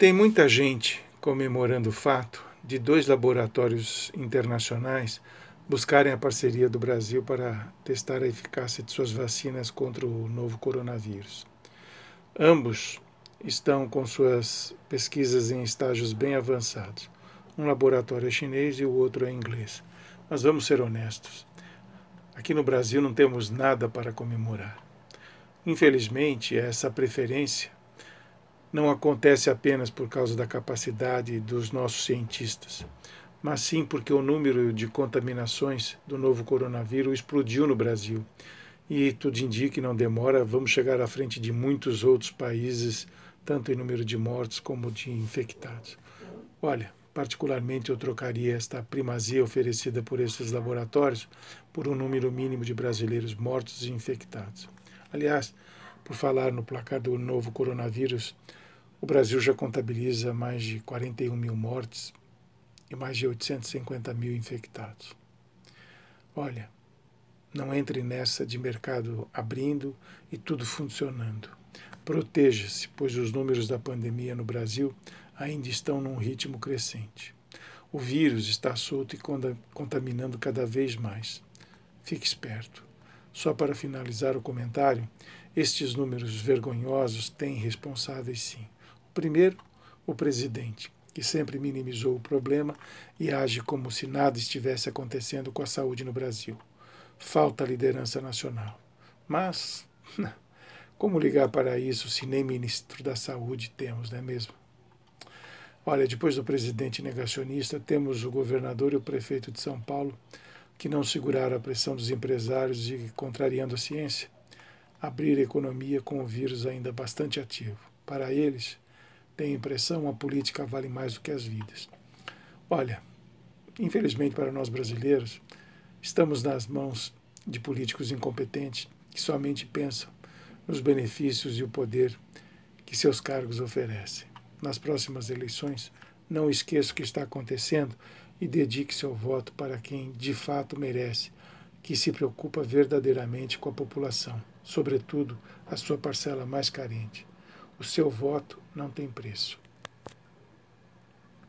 Tem muita gente comemorando o fato de dois laboratórios internacionais buscarem a parceria do Brasil para testar a eficácia de suas vacinas contra o novo coronavírus. Ambos estão com suas pesquisas em estágios bem avançados. Um laboratório é chinês e o outro é inglês. Mas vamos ser honestos. Aqui no Brasil não temos nada para comemorar. Infelizmente, essa preferência não acontece apenas por causa da capacidade dos nossos cientistas mas sim porque o número de contaminações do novo coronavírus explodiu no Brasil. E tudo indica que não demora, vamos chegar à frente de muitos outros países, tanto em número de mortes como de infectados. Olha, particularmente eu trocaria esta primazia oferecida por esses laboratórios por um número mínimo de brasileiros mortos e infectados. Aliás, por falar no placar do novo coronavírus, o Brasil já contabiliza mais de 41 mil mortes e mais de 850 mil infectados. Olha, não entre nessa de mercado abrindo e tudo funcionando. Proteja-se, pois os números da pandemia no Brasil ainda estão num ritmo crescente. O vírus está solto e contaminando cada vez mais. Fique esperto. Só para finalizar o comentário, estes números vergonhosos têm responsáveis sim. Primeiro, o presidente que sempre minimizou o problema e age como se nada estivesse acontecendo com a saúde no Brasil. Falta liderança nacional. Mas, como ligar para isso se nem ministro da Saúde temos, não é mesmo? Olha, depois do presidente negacionista, temos o governador e o prefeito de São Paulo que não seguraram a pressão dos empresários e, contrariando a ciência, abrir a economia com o vírus ainda bastante ativo. Para eles, tem a impressão a política vale mais do que as vidas. Olha, infelizmente para nós brasileiros, estamos nas mãos de políticos incompetentes que somente pensam nos benefícios e o poder que seus cargos oferecem. Nas próximas eleições, não esqueça o que está acontecendo e dedique seu voto para quem de fato merece, que se preocupa verdadeiramente com a população, sobretudo a sua parcela mais carente. O seu voto não tem preço.